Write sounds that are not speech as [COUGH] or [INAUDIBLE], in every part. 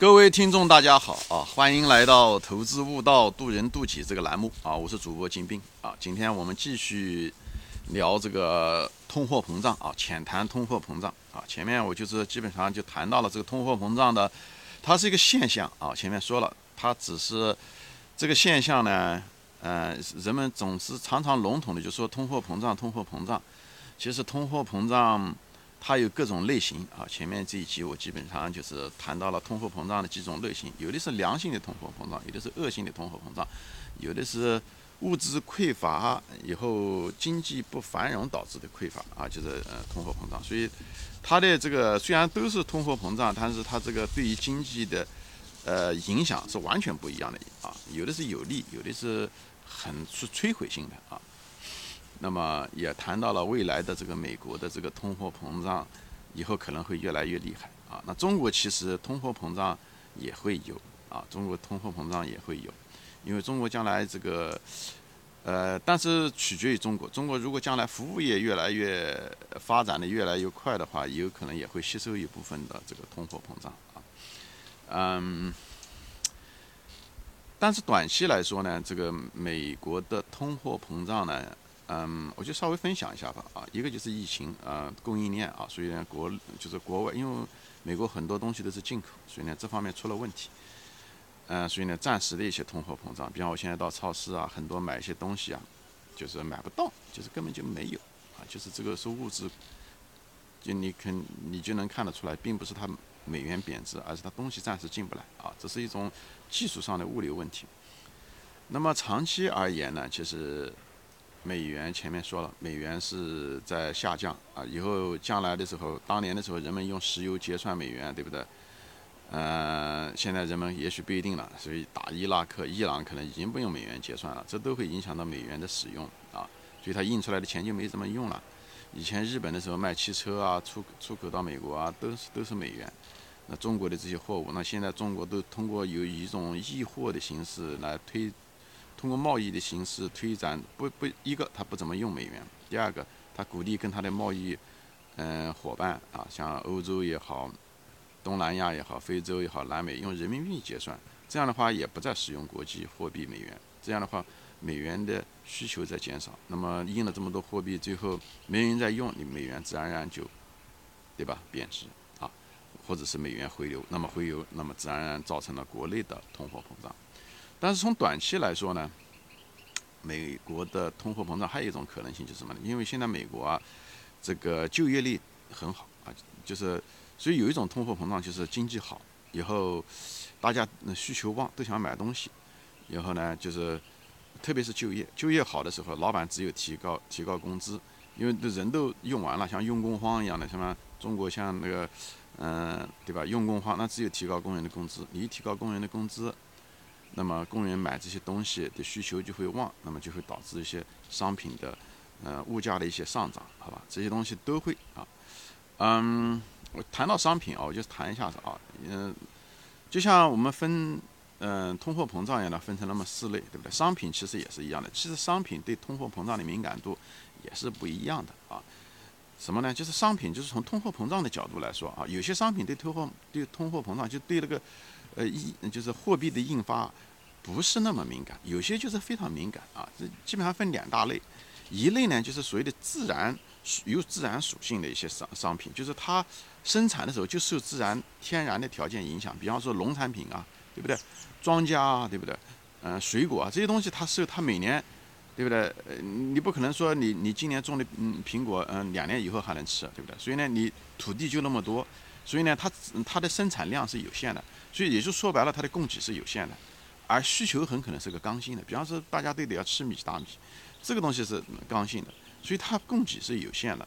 各位听众，大家好啊！欢迎来到《投资悟道，渡人渡己》这个栏目啊！我是主播金兵啊！今天我们继续聊这个通货膨胀啊，浅谈通货膨胀啊。前面我就是基本上就谈到了这个通货膨胀的，它是一个现象啊。前面说了，它只是这个现象呢，呃，人们总是常常笼统的就说通货膨胀，通货膨胀。其实通货膨胀。它有各种类型啊，前面这一集我基本上就是谈到了通货膨胀的几种类型，有的是良性的通货膨胀，有的是恶性的通货膨胀，有的是物质匮乏以后经济不繁荣导致的匮乏啊，就是呃通货膨胀。所以它的这个虽然都是通货膨胀，但是它这个对于经济的呃影响是完全不一样的啊，有的是有利，有的是很是摧毁性的啊。那么也谈到了未来的这个美国的这个通货膨胀，以后可能会越来越厉害啊。那中国其实通货膨胀也会有啊，中国通货膨胀也会有，因为中国将来这个，呃，但是取决于中国。中国如果将来服务业越来越发展的越来越快的话，有可能也会吸收一部分的这个通货膨胀啊。嗯，但是短期来说呢，这个美国的通货膨胀呢。嗯，我就稍微分享一下吧。啊，一个就是疫情，啊，供应链啊，所以呢，国就是国外，因为美国很多东西都是进口，所以呢，这方面出了问题。嗯，所以呢，暂时的一些通货膨胀，比方我现在到超市啊，很多买一些东西啊，就是买不到，就是根本就没有，啊，就是这个是物质，就你肯你就能看得出来，并不是它美元贬值，而是它东西暂时进不来啊，这是一种技术上的物流问题。那么长期而言呢，其实。美元前面说了，美元是在下降啊，以后将来的时候，当年的时候人们用石油结算美元，对不对？呃，现在人们也许不一定了，所以打伊拉克、伊朗可能已经不用美元结算了，这都会影响到美元的使用啊，所以它印出来的钱就没怎么用了。以前日本的时候卖汽车啊，出出口到美国啊，都是都是美元。那中国的这些货物，那现在中国都通过有一种易货的形式来推。通过贸易的形式推展，不不，一个他不怎么用美元，第二个他鼓励跟他的贸易，嗯，伙伴啊，像欧洲也好，东南亚也好，非洲也好，南美用人民币结算，这样的话也不再使用国际货币美元，这样的话美元的需求在减少，那么印了这么多货币，最后没人在用，你美元自然而然就，对吧，贬值啊，或者是美元回流，那么回流，那么自然而然造成了国内的通货膨胀。但是从短期来说呢，美国的通货膨胀还有一种可能性就是什么呢？因为现在美国啊，这个就业率很好啊，就是所以有一种通货膨胀就是经济好以后，大家需求旺都想买东西，然后呢就是特别是就业就业好的时候，老板只有提高提高工资，因为人都用完了，像用工荒一样的，什么中国像那个嗯对吧？用工荒那只有提高工人的工资，你一提高工人的工资。那么工人买这些东西的需求就会旺，那么就会导致一些商品的，呃，物价的一些上涨，好吧？这些东西都会啊，嗯，我谈到商品啊，我就谈一下子啊，嗯，就像我们分，嗯，通货膨胀一样的分成那么四类，对不对？商品其实也是一样的，其实商品对通货膨胀的敏感度也是不一样的啊。什么呢？就是商品，就是从通货膨胀的角度来说啊，有些商品对通货对通货膨胀就对那个。呃，一就是货币的印发不是那么敏感，有些就是非常敏感啊。这基本上分两大类，一类呢就是所谓的自然有自然属性的一些商商品，就是它生产的时候就受自然天然的条件影响，比方说农产品啊，对不对？庄稼啊，对不对？嗯，水果啊这些东西它受它每年，对不对？呃，你不可能说你你今年种的嗯苹果嗯两年以后还能吃，对不对？所以呢，你土地就那么多，所以呢它它的生产量是有限的。所以也就说白了，它的供给是有限的，而需求很可能是个刚性的。比方说，大家都得要吃米大米，这个东西是刚性的，所以它供给是有限的。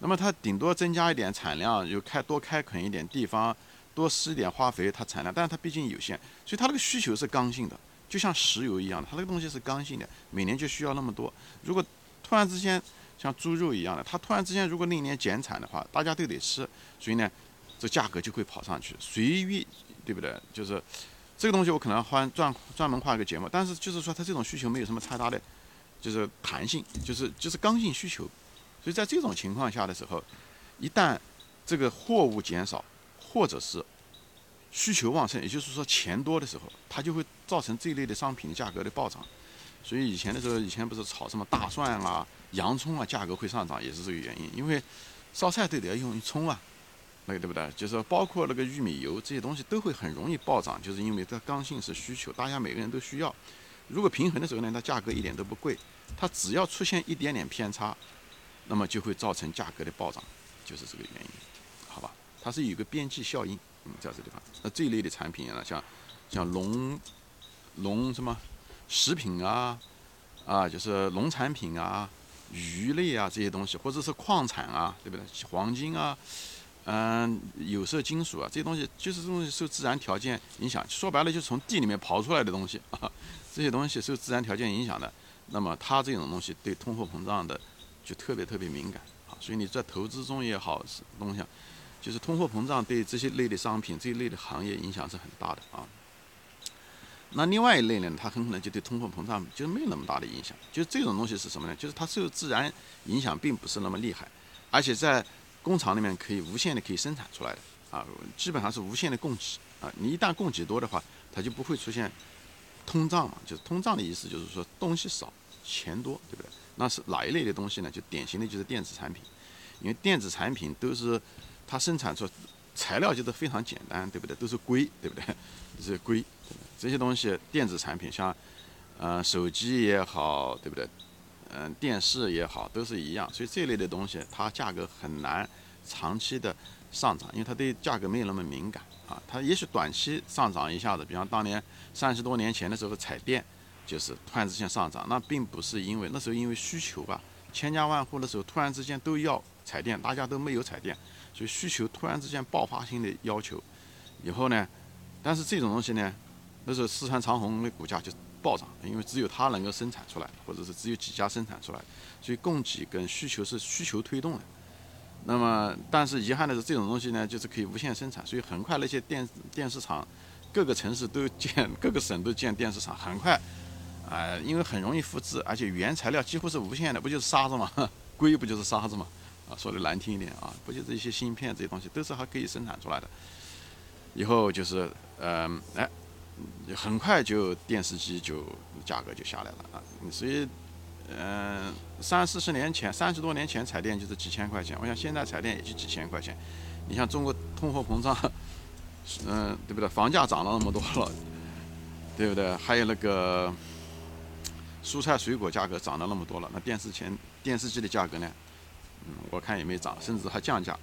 那么它顶多增加一点产量，就开多开垦一点地方，多施一点化肥，它产量，但是它毕竟有限，所以它那个需求是刚性的，就像石油一样的，它那个东西是刚性的，每年就需要那么多。如果突然之间像猪肉一样的，它突然之间如果那一年减产的话，大家都得吃，所以呢，这价格就会跑上去，随意。对不对？就是这个东西，我可能换专专门画一个节目。但是就是说，它这种需求没有什么太大的，就是弹性，就是就是刚性需求。所以在这种情况下的时候，一旦这个货物减少，或者是需求旺盛，也就是说钱多的时候，它就会造成这一类的商品价格的暴涨。所以以前的时候，以前不是炒什么大蒜啊、洋葱啊，价格会上涨，也是这个原因。因为烧菜都得要用葱啊，对不对？就是包括那个玉米油这些东西都会很容易暴涨，就是因为它刚性是需求，大家每个人都需要。如果平衡的时候呢，它价格一点都不贵，它只要出现一点点偏差，那么就会造成价格的暴涨，就是这个原因，好吧？它是有个边际效应。嗯，在这地方，那这一类的产品啊，像像农农什么食品啊，啊，就是农产品啊、鱼类啊这些东西，或者是矿产啊，对不对？黄金啊，嗯，有色金属啊，这些东西就是这东西受自然条件影响，说白了就是从地里面刨出来的东西啊，这些东西受自然条件影响的，那么它这种东西对通货膨胀的就特别特别敏感啊，所以你在投资中也好，是东西。就是通货膨胀对这些类的商品这一类的行业影响是很大的啊。那另外一类呢，它很可能就对通货膨胀就没有那么大的影响。就这种东西是什么呢？就是它受自然影响并不是那么厉害，而且在工厂里面可以无限的可以生产出来的啊，基本上是无限的供给啊。你一旦供给多的话，它就不会出现通胀嘛。就是通胀的意思就是说东西少钱多，对不对？那是哪一类的东西呢？就典型的就是电子产品，因为电子产品都是。它生产出材料就是非常简单，对不对？都是硅，对不对？[LAUGHS] 这些硅，这些东西电子产品，像呃手机也好，对不对？嗯电视也好，都是一样。所以这类的东西，它价格很难长期的上涨，因为它对价格没有那么敏感啊。它也许短期上涨一下子，比方当年三十多年前的时候彩电就是突然之间上涨，那并不是因为那时候因为需求吧，千家万户的时候突然之间都要彩电，大家都没有彩电。所以需求突然之间爆发性的要求，以后呢，但是这种东西呢，那时候四川长虹的股价就暴涨，因为只有它能够生产出来，或者是只有几家生产出来，所以供给跟需求是需求推动的。那么，但是遗憾的是，这种东西呢，就是可以无限生产，所以很快那些电电视厂，各个城市都建，各个省都建电视厂，很快，啊，因为很容易复制，而且原材料几乎是无限的，不就是沙子吗？[LAUGHS] 硅不就是沙子吗？啊，说的难听一点啊，不就是一些芯片这些东西都是还可以生产出来的。以后就是，嗯，哎，很快就电视机就价格就下来了啊。所以，嗯，三四十年前，三十多年前彩电就是几千块钱，我想现在彩电也就几千块钱。你像中国通货膨胀，嗯，对不对？房价涨了那么多了，对不对？还有那个蔬菜水果价格涨了那么多了，那电视前电视机的价格呢？嗯，我看也没涨，甚至还降价。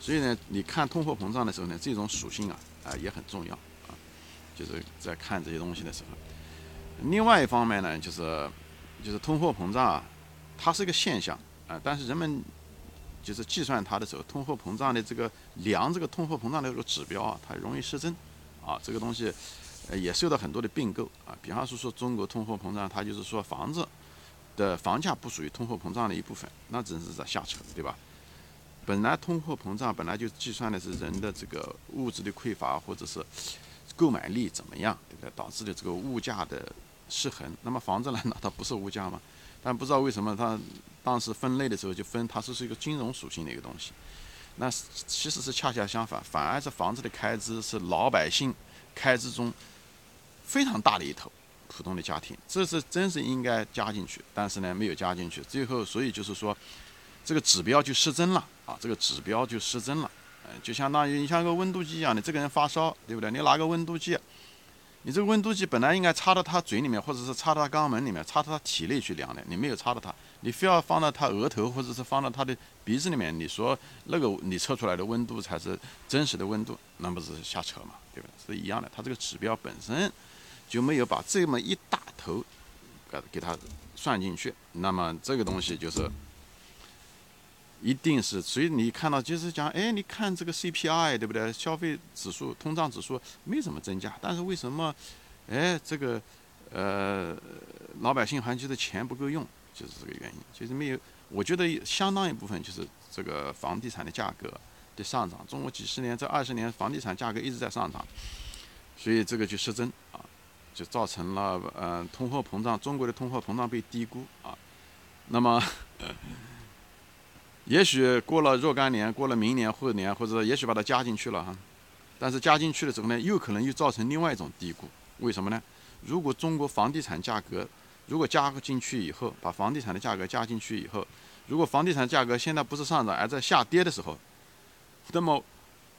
所以呢，你看通货膨胀的时候呢，这种属性啊啊也很重要。就是在看这些东西的时候，另外一方面呢，就是就是通货膨胀啊，它是一个现象啊，但是人们就是计算它的时候，通货膨胀的这个量这个通货膨胀的这个指标啊，它容易失真啊。这个东西呃也受到很多的并购啊。比方说说中国通货膨胀，它就是说房子。的房价不属于通货膨胀的一部分，那真是在瞎扯，对吧？本来通货膨胀本来就计算的是人的这个物质的匮乏或者是购买力怎么样，对不对？导致的这个物价的失衡。那么房子难道它不是物价吗？但不知道为什么它当时分类的时候就分它是是一个金融属性的一个东西。那其实是恰恰相反，反而是房子的开支是老百姓开支中非常大的一头。普通的家庭，这是真是应该加进去，但是呢没有加进去，最后所以就是说，这个指标就失真了啊，这个指标就失真了，嗯，就相当于你像个温度计一样的，这个人发烧，对不对？你拿个温度计，你这个温度计本来应该插到他嘴里面，或者是插到肛门里面，插到他体内去量的，你没有插到他，你非要放到他额头或者是放到他的鼻子里面，你说那个你测出来的温度才是真实的温度，那不是瞎扯嘛，对吧？是一样的，它这个指标本身。就没有把这么一大头，给给它算进去，那么这个东西就是，一定是，所以你看到就是讲，哎，你看这个 CPI 对不对？消费指数、通胀指数没怎么增加，但是为什么，哎，这个，呃，老百姓还觉得钱不够用，就是这个原因。其实没有，我觉得相当一部分就是这个房地产的价格的上涨。中国几十年这二十年房地产价格一直在上涨，所以这个就失真啊。就造成了，嗯，通货膨胀，中国的通货膨胀被低估啊。那么，也许过了若干年，过了明年、后年，或者也许把它加进去了哈。但是加进去的时候呢，又可能又造成另外一种低估。为什么呢？如果中国房地产价格如果加进去以后，把房地产的价格加进去以后，如果房地产价格现在不是上涨而在下跌的时候，那么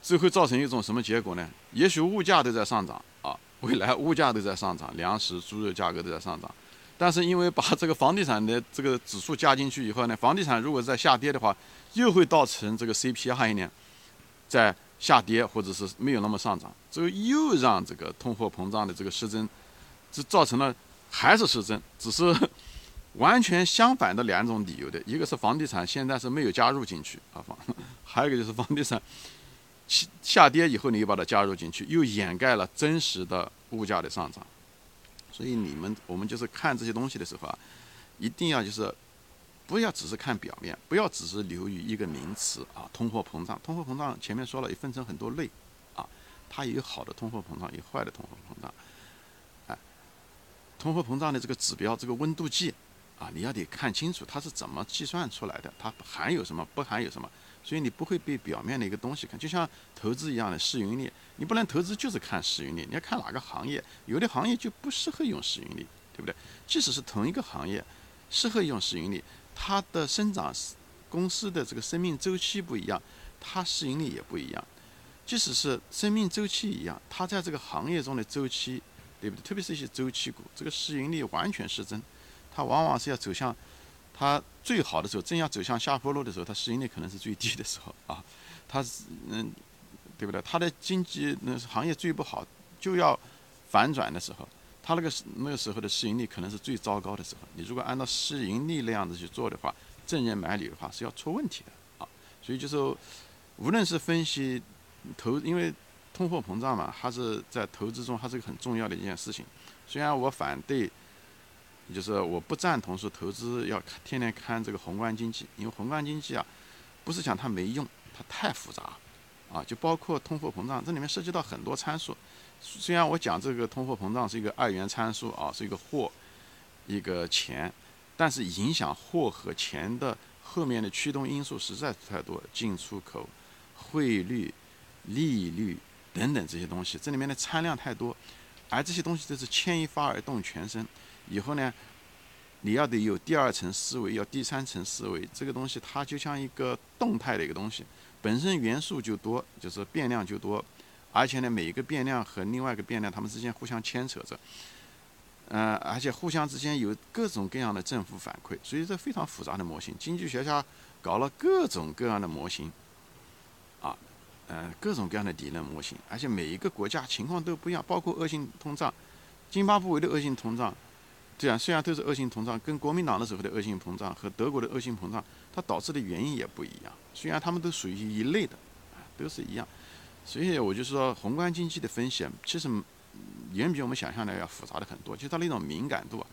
这会造成一种什么结果呢？也许物价都在上涨啊，未来物价都在上涨，粮食、猪肉价格都在上涨。但是因为把这个房地产的这个指数加进去以后呢，房地产如果在下跌的话，又会造成这个 CPI 呢在下跌或者是没有那么上涨，这又让这个通货膨胀的这个失真，这造成了还是失真，只是完全相反的两种理由的，一个是房地产现在是没有加入进去啊房，[LAUGHS] 还有一个就是房地产下下跌以后你又把它加入进去，又掩盖了真实的物价的上涨。所以你们我们就是看这些东西的时候啊，一定要就是不要只是看表面，不要只是流于一个名词啊，通货膨胀。通货膨胀前面说了也分成很多类啊，它有好的通货膨胀，有坏的通货膨胀。哎，通货膨胀的这个指标，这个温度计啊，你要得看清楚它是怎么计算出来的，它含有什么，不含有什么。所以你不会被表面的一个东西看，就像投资一样的市盈率，你不能投资就是看市盈率，你要看哪个行业，有的行业就不适合用市盈率，对不对？即使是同一个行业，适合用市盈率，它的生长公司的这个生命周期不一样，它市盈率也不一样。即使是生命周期一样，它在这个行业中的周期，对不对？特别是一些周期股，这个市盈率完全失真，它往往是要走向。它最好的时候，正要走向下坡路的时候，它市盈率可能是最低的时候啊。它是嗯，对不对？它的经济那行业最不好，就要反转的时候，它那个那个时候的市盈率可能是最糟糕的时候。你如果按照市盈率那样子去做的话，正人买理的话是要出问题的啊。所以就是，无论是分析投，因为通货膨胀嘛，它是在投资中它是个很重要的一件事情。虽然我反对。就是我不赞同说投资要天天看这个宏观经济，因为宏观经济啊，不是讲它没用，它太复杂，啊，就包括通货膨胀，这里面涉及到很多参数。虽然我讲这个通货膨胀是一个二元参数啊，是一个货，一个钱，但是影响货和钱的后面的驱动因素实在是太多，进出口、汇率、利率等等这些东西，这里面的参量太多，而这些东西都是牵一发而动全身。以后呢，你要得有第二层思维，要第三层思维。这个东西它就像一个动态的一个东西，本身元素就多，就是变量就多，而且呢，每一个变量和另外一个变量它们之间互相牵扯着，嗯，而且互相之间有各种各样的正负反馈，所以这非常复杂的模型。经济学家搞了各种各样的模型，啊，呃，各种各样的理论模型，而且每一个国家情况都不一样，包括恶性通胀，津巴布韦的恶性通胀。这样虽然都是恶性通胀，跟国民党的时候的恶性通胀和德国的恶性膨胀，它导致的原因也不一样。虽然他们都属于一类的，都是一样。所以我就说，宏观经济的分析其实远比我们想象的要复杂的很多。就它那种敏感度啊，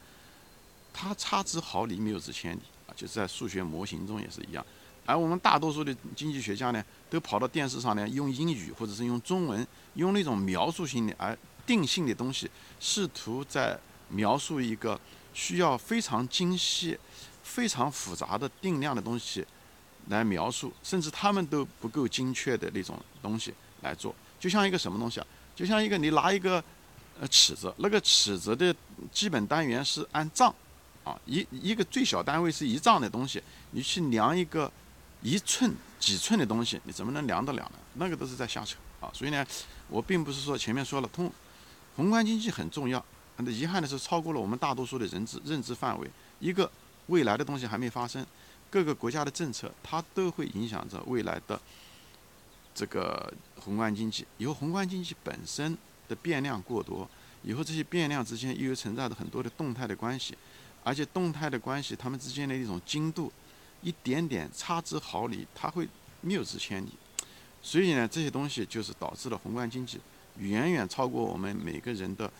它差之毫厘，谬之千里啊，就是在数学模型中也是一样。而我们大多数的经济学家呢，都跑到电视上呢，用英语或者是用中文，用那种描述性的而定性的东西，试图在。描述一个需要非常精细、非常复杂的定量的东西来描述，甚至他们都不够精确的那种东西来做，就像一个什么东西啊？就像一个你拿一个呃尺子，那个尺子的基本单元是按丈啊，一一个最小单位是一丈的东西，你去量一个一寸、几寸的东西，你怎么能量得了呢？那个都是在瞎扯啊！所以呢，我并不是说前面说了通宏观经济很重要。遗憾的是，超过了我们大多数的认知认知范围。一个未来的东西还没发生，各个国家的政策它都会影响着未来的这个宏观经济。以后宏观经济本身的变量过多，以后这些变量之间又存在着很多的动态的关系，而且动态的关系它们之间的一种精度，一点点差之毫厘，它会谬之千里。所以呢，这些东西就是导致了宏观经济远远超过我们每个人的。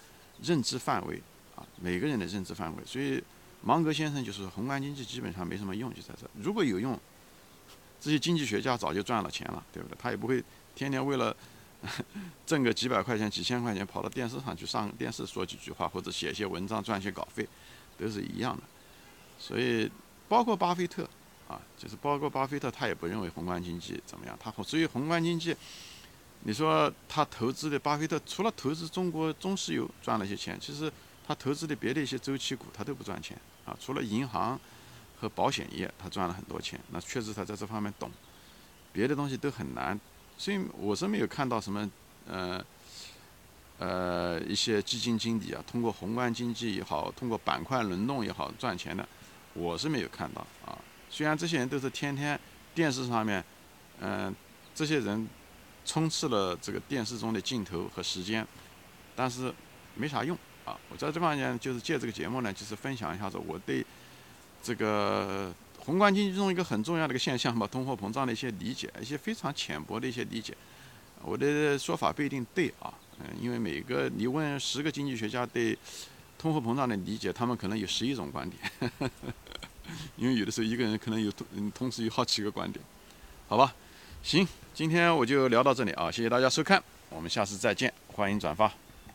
认知范围啊，每个人的认知范围，所以芒格先生就是宏观经济基本上没什么用，就在这。如果有用，这些经济学家早就赚了钱了，对不对？他也不会天天为了 [LAUGHS] 挣个几百块钱、几千块钱跑到电视上去上电视说几句话，或者写些文章赚些稿费，都是一样的。所以包括巴菲特啊，就是包括巴菲特，他也不认为宏观经济怎么样。他所以宏观经济你说他投资的巴菲特除了投资中国中石油赚了些钱，其实他投资的别的一些周期股他都不赚钱啊。除了银行和保险业，他赚了很多钱，那确实他在这方面懂，别的东西都很难。所以我是没有看到什么呃呃一些基金经理啊，通过宏观经济也好，通过板块轮动也好赚钱的，我是没有看到啊。虽然这些人都是天天电视上面，嗯，这些人。充斥了这个电视中的镜头和时间，但是没啥用啊！我在这方面就是借这个节目呢，就是分享一下子我对这个宏观经济中一个很重要的一个现象吧，通货膨胀的一些理解，一些非常浅薄的一些理解。我的说法不一定对啊，嗯，因为每个你问十个经济学家对通货膨胀的理解，他们可能有十一种观点，[LAUGHS] 因为有的时候一个人可能有同同时有好几个观点，好吧？行，今天我就聊到这里啊！谢谢大家收看，我们下次再见，欢迎转发。